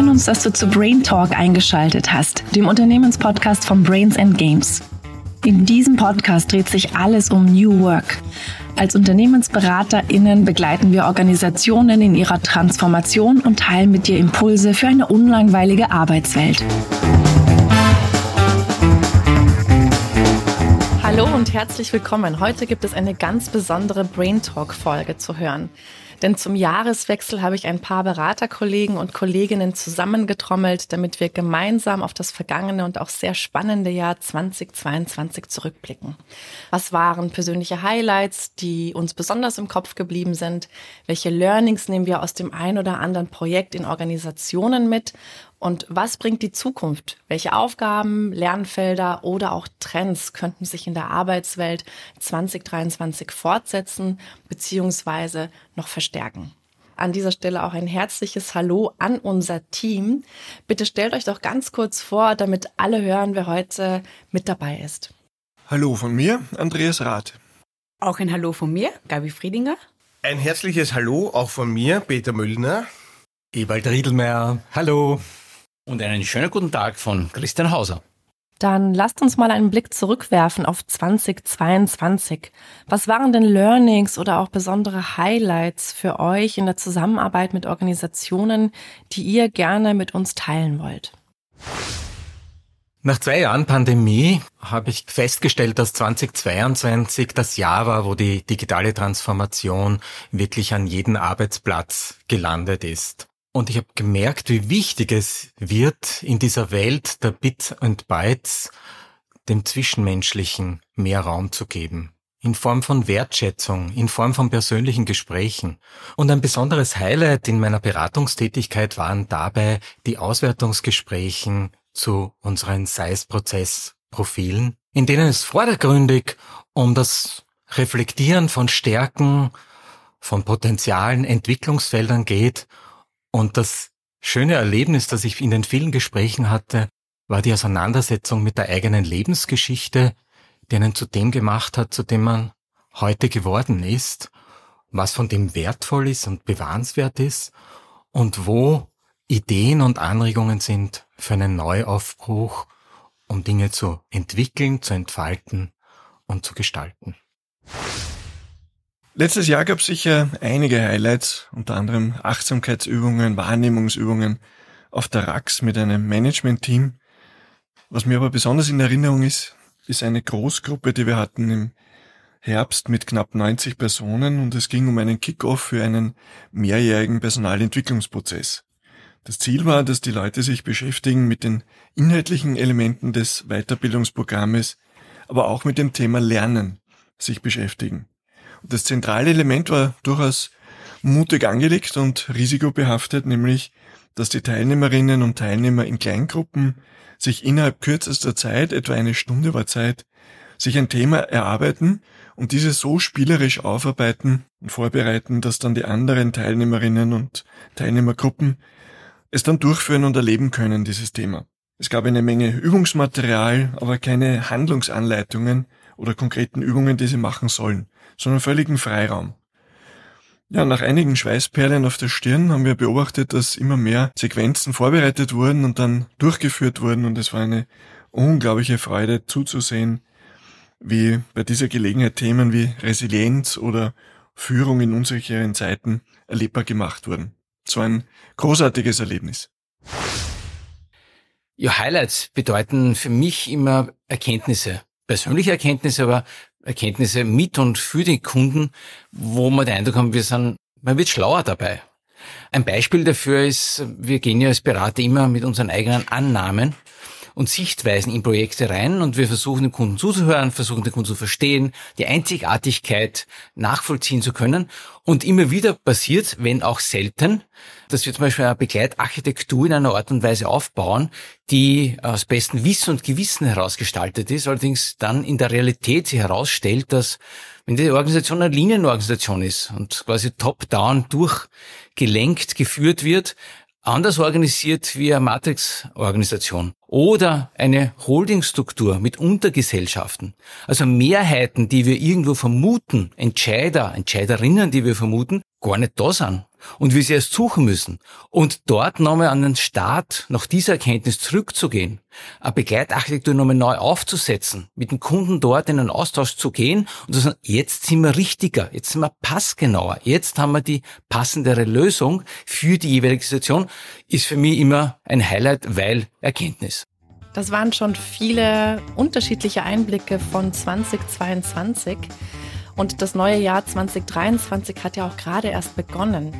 freuen uns, dass du zu Brain Talk eingeschaltet hast, dem Unternehmenspodcast von Brains and Games. In diesem Podcast dreht sich alles um New Work. Als UnternehmensberaterInnen begleiten wir Organisationen in ihrer Transformation und teilen mit dir Impulse für eine unlangweilige Arbeitswelt. Hallo und herzlich willkommen. Heute gibt es eine ganz besondere Brain Talk Folge zu hören. Denn zum Jahreswechsel habe ich ein paar Beraterkollegen und Kolleginnen zusammengetrommelt, damit wir gemeinsam auf das vergangene und auch sehr spannende Jahr 2022 zurückblicken. Was waren persönliche Highlights, die uns besonders im Kopf geblieben sind? Welche Learnings nehmen wir aus dem ein oder anderen Projekt in Organisationen mit? Und was bringt die Zukunft? Welche Aufgaben, Lernfelder oder auch Trends könnten sich in der Arbeitswelt 2023 fortsetzen bzw. noch verstärken? An dieser Stelle auch ein herzliches Hallo an unser Team. Bitte stellt euch doch ganz kurz vor, damit alle hören, wer heute mit dabei ist. Hallo von mir, Andreas Rath. Auch ein Hallo von mir, Gabi Friedinger. Ein herzliches Hallo auch von mir, Peter Müllner. Ewald Riedelmeier. Hallo und einen schönen guten Tag von Christian Hauser. Dann lasst uns mal einen Blick zurückwerfen auf 2022. Was waren denn Learnings oder auch besondere Highlights für euch in der Zusammenarbeit mit Organisationen, die ihr gerne mit uns teilen wollt? Nach zwei Jahren Pandemie habe ich festgestellt, dass 2022 das Jahr war, wo die digitale Transformation wirklich an jeden Arbeitsplatz gelandet ist. Und ich habe gemerkt, wie wichtig es wird, in dieser Welt der Bits und Bytes dem Zwischenmenschlichen mehr Raum zu geben. In Form von Wertschätzung, in Form von persönlichen Gesprächen. Und ein besonderes Highlight in meiner Beratungstätigkeit waren dabei die Auswertungsgesprächen zu unseren SAIS-Prozessprofilen, in denen es vordergründig um das Reflektieren von Stärken, von Potenzialen, Entwicklungsfeldern geht und das schöne Erlebnis, das ich in den vielen Gesprächen hatte, war die Auseinandersetzung mit der eigenen Lebensgeschichte, die einen zu dem gemacht hat, zu dem man heute geworden ist, was von dem wertvoll ist und bewahrenswert ist und wo Ideen und Anregungen sind für einen Neuaufbruch, um Dinge zu entwickeln, zu entfalten und zu gestalten. Letztes Jahr gab es sicher einige Highlights, unter anderem Achtsamkeitsübungen, Wahrnehmungsübungen auf der RAX mit einem Management-Team. Was mir aber besonders in Erinnerung ist, ist eine Großgruppe, die wir hatten im Herbst mit knapp 90 Personen und es ging um einen Kickoff für einen mehrjährigen Personalentwicklungsprozess. Das Ziel war, dass die Leute sich beschäftigen mit den inhaltlichen Elementen des Weiterbildungsprogrammes, aber auch mit dem Thema Lernen sich beschäftigen. Das zentrale Element war durchaus mutig angelegt und risikobehaftet, nämlich, dass die Teilnehmerinnen und Teilnehmer in Kleingruppen sich innerhalb kürzester Zeit, etwa eine Stunde war Zeit, sich ein Thema erarbeiten und diese so spielerisch aufarbeiten und vorbereiten, dass dann die anderen Teilnehmerinnen und Teilnehmergruppen es dann durchführen und erleben können, dieses Thema. Es gab eine Menge Übungsmaterial, aber keine Handlungsanleitungen oder konkreten Übungen, die sie machen sollen sondern völligen Freiraum. Ja, nach einigen Schweißperlen auf der Stirn haben wir beobachtet, dass immer mehr Sequenzen vorbereitet wurden und dann durchgeführt wurden und es war eine unglaubliche Freude zuzusehen, wie bei dieser Gelegenheit Themen wie Resilienz oder Führung in unsicheren Zeiten erlebbar gemacht wurden. So ein großartiges Erlebnis. Ja, Highlights bedeuten für mich immer Erkenntnisse. Persönliche Erkenntnisse, aber Erkenntnisse mit und für die Kunden, wo man den Eindruck haben, wir sind, man wird schlauer dabei. Ein Beispiel dafür ist, wir gehen ja als Berater immer mit unseren eigenen Annahmen und Sichtweisen in Projekte rein und wir versuchen dem Kunden zuzuhören, versuchen den Kunden zu verstehen, die Einzigartigkeit nachvollziehen zu können. Und immer wieder passiert, wenn auch selten, dass wir zum Beispiel eine Begleitarchitektur in einer Art und Weise aufbauen, die aus bestem Wissen und Gewissen herausgestaltet ist, allerdings dann in der Realität sich herausstellt, dass wenn die Organisation eine Linienorganisation ist und quasi top-down durchgelenkt geführt wird, anders organisiert wie eine Matrix-Organisation oder eine Holdingstruktur mit Untergesellschaften. Also Mehrheiten, die wir irgendwo vermuten, Entscheider, Entscheiderinnen, die wir vermuten, gar nicht da sind. Und wir sie erst suchen müssen. Und dort nochmal an den Start nach dieser Erkenntnis zurückzugehen, eine Begleitarchitektur nochmal neu aufzusetzen, mit dem Kunden dort in einen Austausch zu gehen und zu sagen, jetzt sind wir richtiger, jetzt sind wir passgenauer, jetzt haben wir die passendere Lösung für die jeweilige Situation, ist für mich immer ein Highlight, weil Erkenntnis. Das waren schon viele unterschiedliche Einblicke von 2022. Und das neue Jahr 2023 hat ja auch gerade erst begonnen.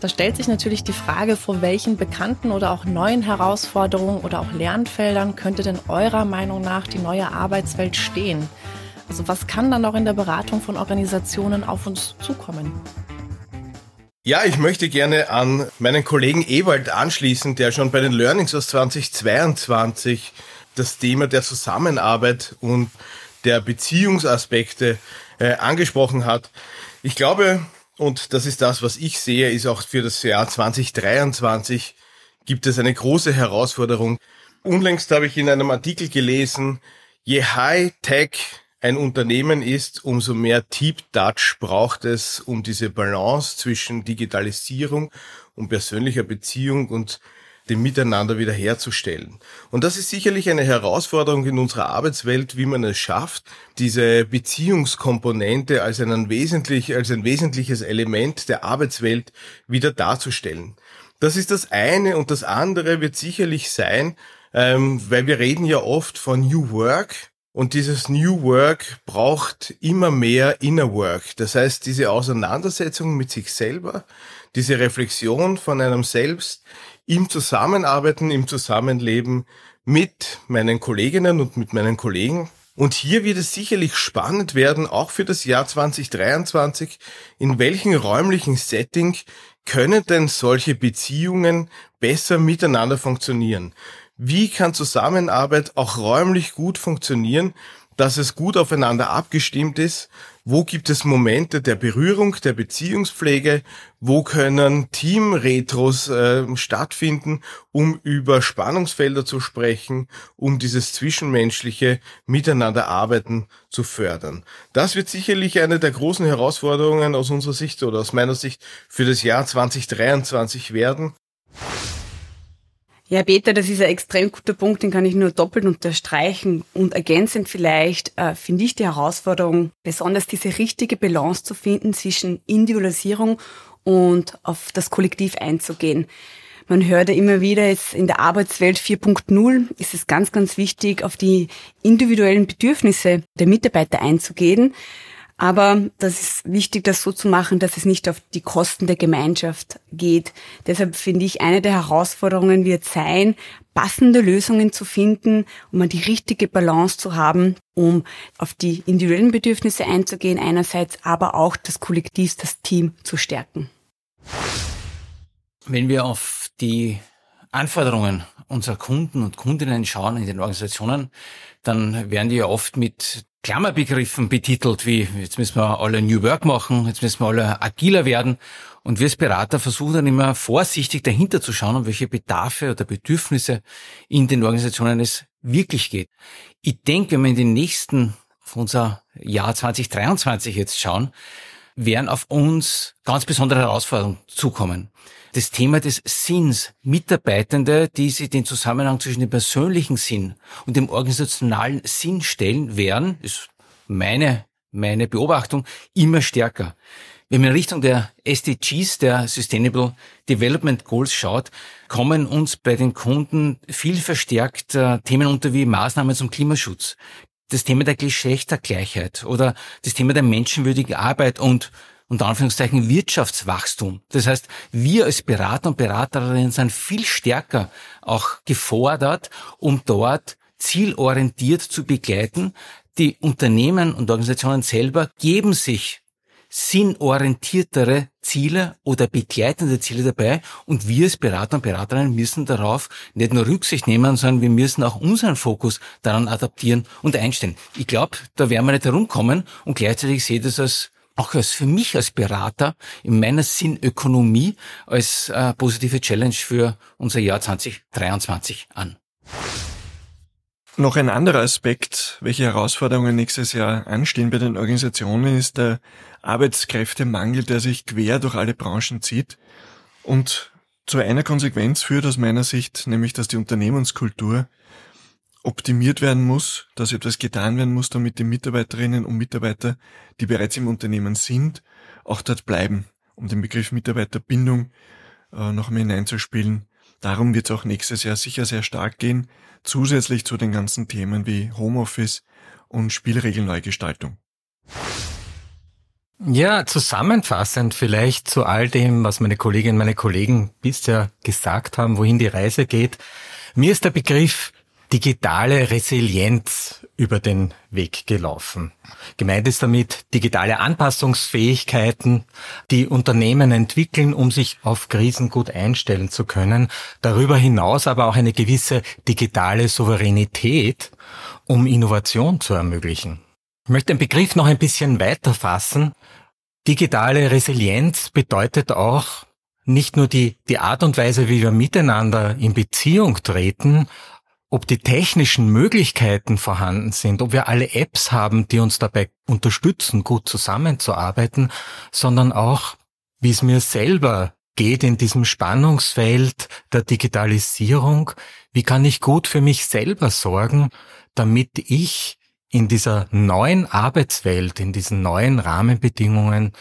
Da stellt sich natürlich die Frage, vor welchen bekannten oder auch neuen Herausforderungen oder auch Lernfeldern könnte denn eurer Meinung nach die neue Arbeitswelt stehen? Also was kann dann auch in der Beratung von Organisationen auf uns zukommen? Ja, ich möchte gerne an meinen Kollegen Ewald anschließen, der schon bei den Learnings aus 2022 das Thema der Zusammenarbeit und der Beziehungsaspekte äh, angesprochen hat. Ich glaube, und das ist das, was ich sehe, ist auch für das Jahr 2023 gibt es eine große Herausforderung. Unlängst habe ich in einem Artikel gelesen, je High-Tech ein Unternehmen ist, umso mehr Deep Touch braucht es, um diese Balance zwischen Digitalisierung und persönlicher Beziehung und dem Miteinander wiederherzustellen. Und das ist sicherlich eine Herausforderung in unserer Arbeitswelt, wie man es schafft, diese Beziehungskomponente als, einen wesentlich, als ein wesentliches Element der Arbeitswelt wieder darzustellen. Das ist das eine und das andere wird sicherlich sein, ähm, weil wir reden ja oft von New Work und dieses New Work braucht immer mehr Inner Work. Das heißt, diese Auseinandersetzung mit sich selber, diese Reflexion von einem selbst, im Zusammenarbeiten, im Zusammenleben mit meinen Kolleginnen und mit meinen Kollegen. Und hier wird es sicherlich spannend werden, auch für das Jahr 2023, in welchem räumlichen Setting können denn solche Beziehungen besser miteinander funktionieren? Wie kann Zusammenarbeit auch räumlich gut funktionieren, dass es gut aufeinander abgestimmt ist wo gibt es Momente der Berührung, der Beziehungspflege? Wo können Teamretros äh, stattfinden, um über Spannungsfelder zu sprechen, um dieses zwischenmenschliche Miteinanderarbeiten zu fördern? Das wird sicherlich eine der großen Herausforderungen aus unserer Sicht oder aus meiner Sicht für das Jahr 2023 werden. Ja, Peter, das ist ein extrem guter Punkt, den kann ich nur doppelt unterstreichen. Und ergänzend vielleicht äh, finde ich die Herausforderung, besonders diese richtige Balance zu finden zwischen Individualisierung und auf das Kollektiv einzugehen. Man hört ja immer wieder, jetzt in der Arbeitswelt 4.0 ist es ganz, ganz wichtig, auf die individuellen Bedürfnisse der Mitarbeiter einzugehen. Aber das ist wichtig, das so zu machen, dass es nicht auf die Kosten der Gemeinschaft geht. Deshalb finde ich, eine der Herausforderungen wird sein, passende Lösungen zu finden, um die richtige Balance zu haben, um auf die individuellen Bedürfnisse einzugehen einerseits, aber auch das Kollektiv, das Team zu stärken. Wenn wir auf die Anforderungen unserer Kunden und Kundinnen schauen in den Organisationen, dann werden die ja oft mit Klammerbegriffen betitelt, wie jetzt müssen wir alle New Work machen, jetzt müssen wir alle agiler werden. Und wir als Berater versuchen dann immer vorsichtig dahinter zu schauen, um welche Bedarfe oder Bedürfnisse in den Organisationen es wirklich geht. Ich denke, wenn wir in den nächsten, auf unser Jahr 2023 jetzt schauen, werden auf uns ganz besondere Herausforderungen zukommen das Thema des Sinns. Mitarbeitende, die sich den Zusammenhang zwischen dem persönlichen Sinn und dem organisationalen Sinn stellen, werden, ist meine, meine Beobachtung, immer stärker. Wenn man in Richtung der SDGs, der Sustainable Development Goals schaut, kommen uns bei den Kunden viel verstärkt äh, Themen unter wie Maßnahmen zum Klimaschutz, das Thema der Geschlechtergleichheit oder das Thema der menschenwürdigen Arbeit und unter Anführungszeichen Wirtschaftswachstum. Das heißt, wir als Berater und Beraterinnen sind viel stärker auch gefordert, um dort zielorientiert zu begleiten. Die Unternehmen und Organisationen selber geben sich sinnorientiertere Ziele oder begleitende Ziele dabei und wir als Berater und Beraterinnen müssen darauf nicht nur Rücksicht nehmen, sondern wir müssen auch unseren Fokus daran adaptieren und einstellen. Ich glaube, da werden wir nicht herumkommen und gleichzeitig sehe ich das als auch als für mich als Berater in meiner Sinnökonomie als äh, positive Challenge für unser Jahr 2023 an. Noch ein anderer Aspekt, welche Herausforderungen nächstes Jahr anstehen bei den Organisationen, ist der Arbeitskräftemangel, der sich quer durch alle Branchen zieht und zu einer Konsequenz führt aus meiner Sicht, nämlich dass die Unternehmenskultur optimiert werden muss, dass etwas getan werden muss, damit die Mitarbeiterinnen und Mitarbeiter, die bereits im Unternehmen sind, auch dort bleiben, um den Begriff Mitarbeiterbindung äh, noch einmal hineinzuspielen. Darum wird es auch nächstes Jahr sicher sehr stark gehen, zusätzlich zu den ganzen Themen wie Homeoffice und Spielregelneugestaltung. Ja, zusammenfassend vielleicht zu all dem, was meine Kolleginnen und meine Kollegen bisher gesagt haben, wohin die Reise geht. Mir ist der Begriff digitale Resilienz über den Weg gelaufen. Gemeint ist damit digitale Anpassungsfähigkeiten, die Unternehmen entwickeln, um sich auf Krisen gut einstellen zu können. Darüber hinaus aber auch eine gewisse digitale Souveränität, um Innovation zu ermöglichen. Ich möchte den Begriff noch ein bisschen weiter fassen. Digitale Resilienz bedeutet auch nicht nur die, die Art und Weise, wie wir miteinander in Beziehung treten, ob die technischen Möglichkeiten vorhanden sind, ob wir alle Apps haben, die uns dabei unterstützen, gut zusammenzuarbeiten, sondern auch, wie es mir selber geht in diesem Spannungsfeld der Digitalisierung, wie kann ich gut für mich selber sorgen, damit ich in dieser neuen Arbeitswelt, in diesen neuen Rahmenbedingungen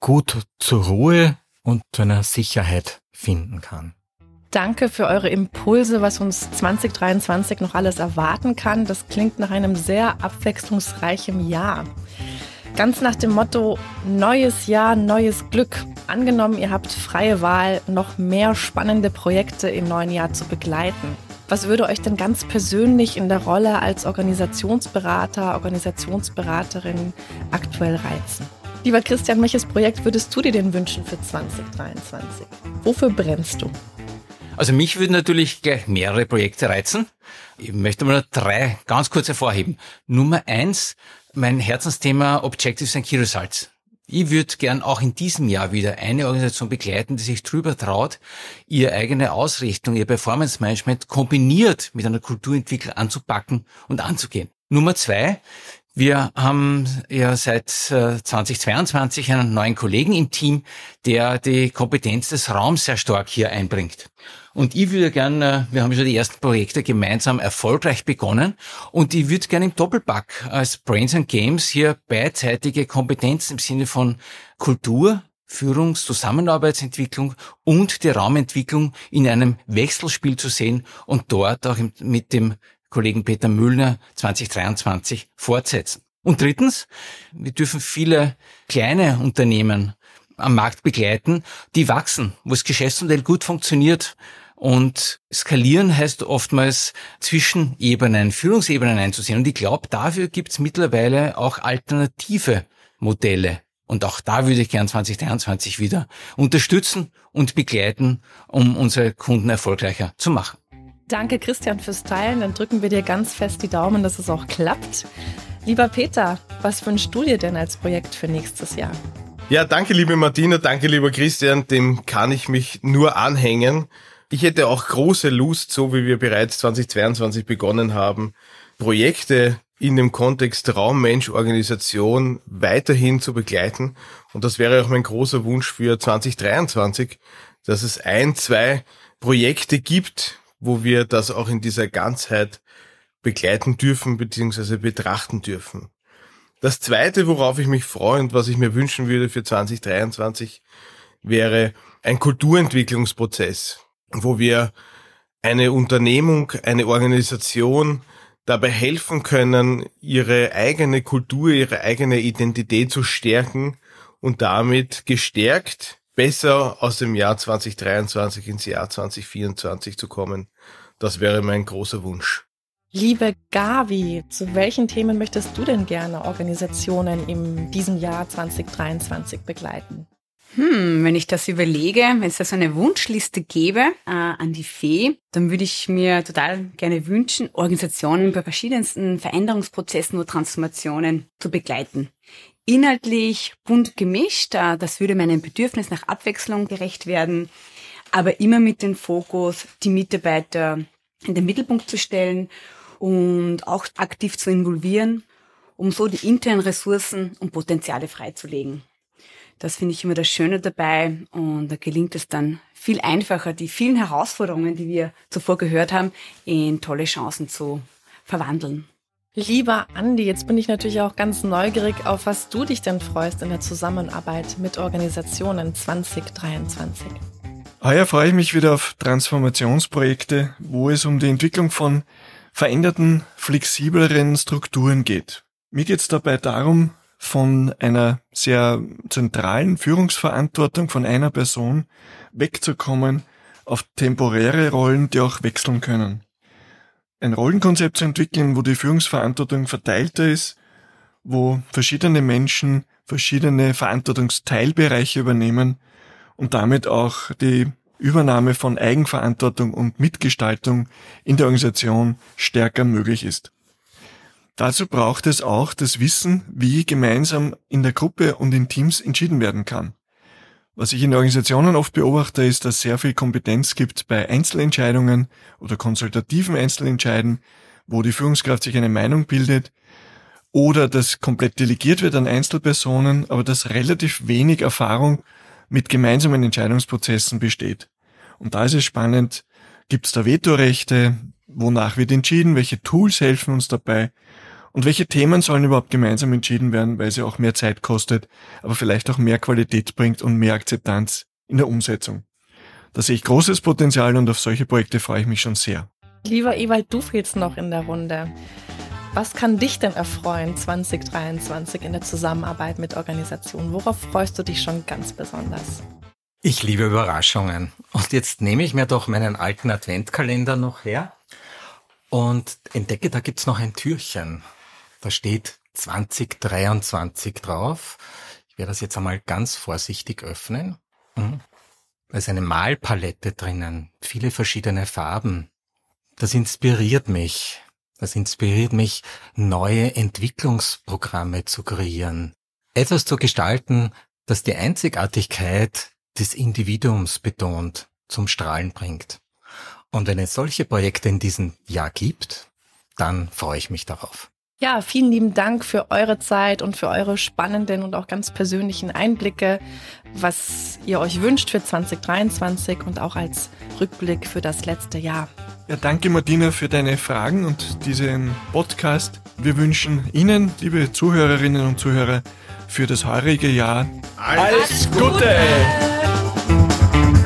gut zur Ruhe und zu einer Sicherheit finden kann. Danke für eure Impulse, was uns 2023 noch alles erwarten kann. Das klingt nach einem sehr abwechslungsreichen Jahr. Ganz nach dem Motto Neues Jahr, neues Glück. Angenommen, ihr habt freie Wahl, noch mehr spannende Projekte im neuen Jahr zu begleiten. Was würde euch denn ganz persönlich in der Rolle als Organisationsberater, Organisationsberaterin aktuell reizen? Lieber Christian, welches Projekt würdest du dir denn wünschen für 2023? Wofür brennst du? Also mich würden natürlich gleich mehrere Projekte reizen. Ich möchte mal drei ganz kurz hervorheben. Nummer eins, mein Herzensthema Objectives and Key Results. Ich würde gern auch in diesem Jahr wieder eine Organisation begleiten, die sich drüber traut, ihre eigene Ausrichtung, ihr Performance Management kombiniert mit einer Kulturentwicklung anzupacken und anzugehen. Nummer zwei, wir haben ja seit 2022 äh, einen neuen Kollegen im Team, der die Kompetenz des Raums sehr stark hier einbringt. Und ich würde gerne, wir haben schon die ersten Projekte gemeinsam erfolgreich begonnen und ich würde gerne im Doppelpack als Brains and Games hier beidseitige Kompetenzen im Sinne von Kultur, Führungs-, Zusammenarbeitsentwicklung und die Raumentwicklung in einem Wechselspiel zu sehen und dort auch mit dem Kollegen Peter Müllner 2023 fortsetzen. Und drittens, wir dürfen viele kleine Unternehmen am Markt begleiten, die wachsen, wo das Geschäftsmodell gut funktioniert, und skalieren heißt oftmals Zwischenebenen, Führungsebenen einzusehen. Und ich glaube, dafür gibt es mittlerweile auch alternative Modelle. Und auch da würde ich gern 2023 wieder unterstützen und begleiten, um unsere Kunden erfolgreicher zu machen. Danke, Christian, fürs Teilen. Dann drücken wir dir ganz fest die Daumen, dass es auch klappt. Lieber Peter, was wünschst du dir denn als Projekt für nächstes Jahr? Ja, danke, liebe Martina, danke, lieber Christian. Dem kann ich mich nur anhängen. Ich hätte auch große Lust, so wie wir bereits 2022 begonnen haben, Projekte in dem Kontext Raummensch-Organisation weiterhin zu begleiten. Und das wäre auch mein großer Wunsch für 2023, dass es ein, zwei Projekte gibt, wo wir das auch in dieser Ganzheit begleiten dürfen bzw. betrachten dürfen. Das zweite, worauf ich mich freue und was ich mir wünschen würde für 2023, wäre ein Kulturentwicklungsprozess wo wir eine Unternehmung, eine Organisation dabei helfen können, ihre eigene Kultur, ihre eigene Identität zu stärken und damit gestärkt besser aus dem Jahr 2023 ins Jahr 2024 zu kommen. Das wäre mein großer Wunsch. Liebe Gavi, zu welchen Themen möchtest du denn gerne Organisationen in diesem Jahr 2023 begleiten? Hm, wenn ich das überlege, wenn es da so eine Wunschliste gäbe äh, an die Fee, dann würde ich mir total gerne wünschen, Organisationen bei verschiedensten Veränderungsprozessen oder Transformationen zu begleiten. Inhaltlich bunt gemischt, äh, das würde meinem Bedürfnis nach Abwechslung gerecht werden, aber immer mit dem Fokus, die Mitarbeiter in den Mittelpunkt zu stellen und auch aktiv zu involvieren, um so die internen Ressourcen und Potenziale freizulegen. Das finde ich immer das Schöne dabei und da gelingt es dann viel einfacher, die vielen Herausforderungen, die wir zuvor gehört haben, in tolle Chancen zu verwandeln. Lieber Andi, jetzt bin ich natürlich auch ganz neugierig, auf was du dich denn freust in der Zusammenarbeit mit Organisationen 2023. Heuer freue ich mich wieder auf Transformationsprojekte, wo es um die Entwicklung von veränderten, flexibleren Strukturen geht. Mir geht es dabei darum, von einer sehr zentralen Führungsverantwortung von einer Person wegzukommen auf temporäre Rollen, die auch wechseln können. Ein Rollenkonzept zu entwickeln, wo die Führungsverantwortung verteilter ist, wo verschiedene Menschen verschiedene Verantwortungsteilbereiche übernehmen und damit auch die Übernahme von Eigenverantwortung und Mitgestaltung in der Organisation stärker möglich ist. Dazu braucht es auch das Wissen, wie gemeinsam in der Gruppe und in Teams entschieden werden kann. Was ich in Organisationen oft beobachte, ist, dass sehr viel Kompetenz gibt bei Einzelentscheidungen oder konsultativen Einzelentscheiden, wo die Führungskraft sich eine Meinung bildet oder das komplett delegiert wird an Einzelpersonen, aber dass relativ wenig Erfahrung mit gemeinsamen Entscheidungsprozessen besteht. Und da ist es spannend, gibt es da Vetorechte, wonach wird entschieden, welche Tools helfen uns dabei und welche Themen sollen überhaupt gemeinsam entschieden werden, weil sie auch mehr Zeit kostet, aber vielleicht auch mehr Qualität bringt und mehr Akzeptanz in der Umsetzung. Da sehe ich großes Potenzial und auf solche Projekte freue ich mich schon sehr. Lieber Ewald, du fehlst noch in der Runde. Was kann dich denn erfreuen 2023 in der Zusammenarbeit mit Organisationen? Worauf freust du dich schon ganz besonders? Ich liebe Überraschungen. Und jetzt nehme ich mir doch meinen alten Adventkalender noch her und entdecke, da gibt's noch ein Türchen. Da steht 2023 drauf. Ich werde das jetzt einmal ganz vorsichtig öffnen. Mhm. Da ist eine Malpalette drinnen, viele verschiedene Farben. Das inspiriert mich. Das inspiriert mich, neue Entwicklungsprogramme zu kreieren. Etwas zu gestalten, das die Einzigartigkeit des Individuums betont, zum Strahlen bringt. Und wenn es solche Projekte in diesem Jahr gibt, dann freue ich mich darauf. Ja, vielen lieben Dank für eure Zeit und für eure spannenden und auch ganz persönlichen Einblicke, was ihr euch wünscht für 2023 und auch als Rückblick für das letzte Jahr. Ja, danke Martina für deine Fragen und diesen Podcast. Wir wünschen Ihnen, liebe Zuhörerinnen und Zuhörer, für das heurige Jahr alles, alles Gute! Gute.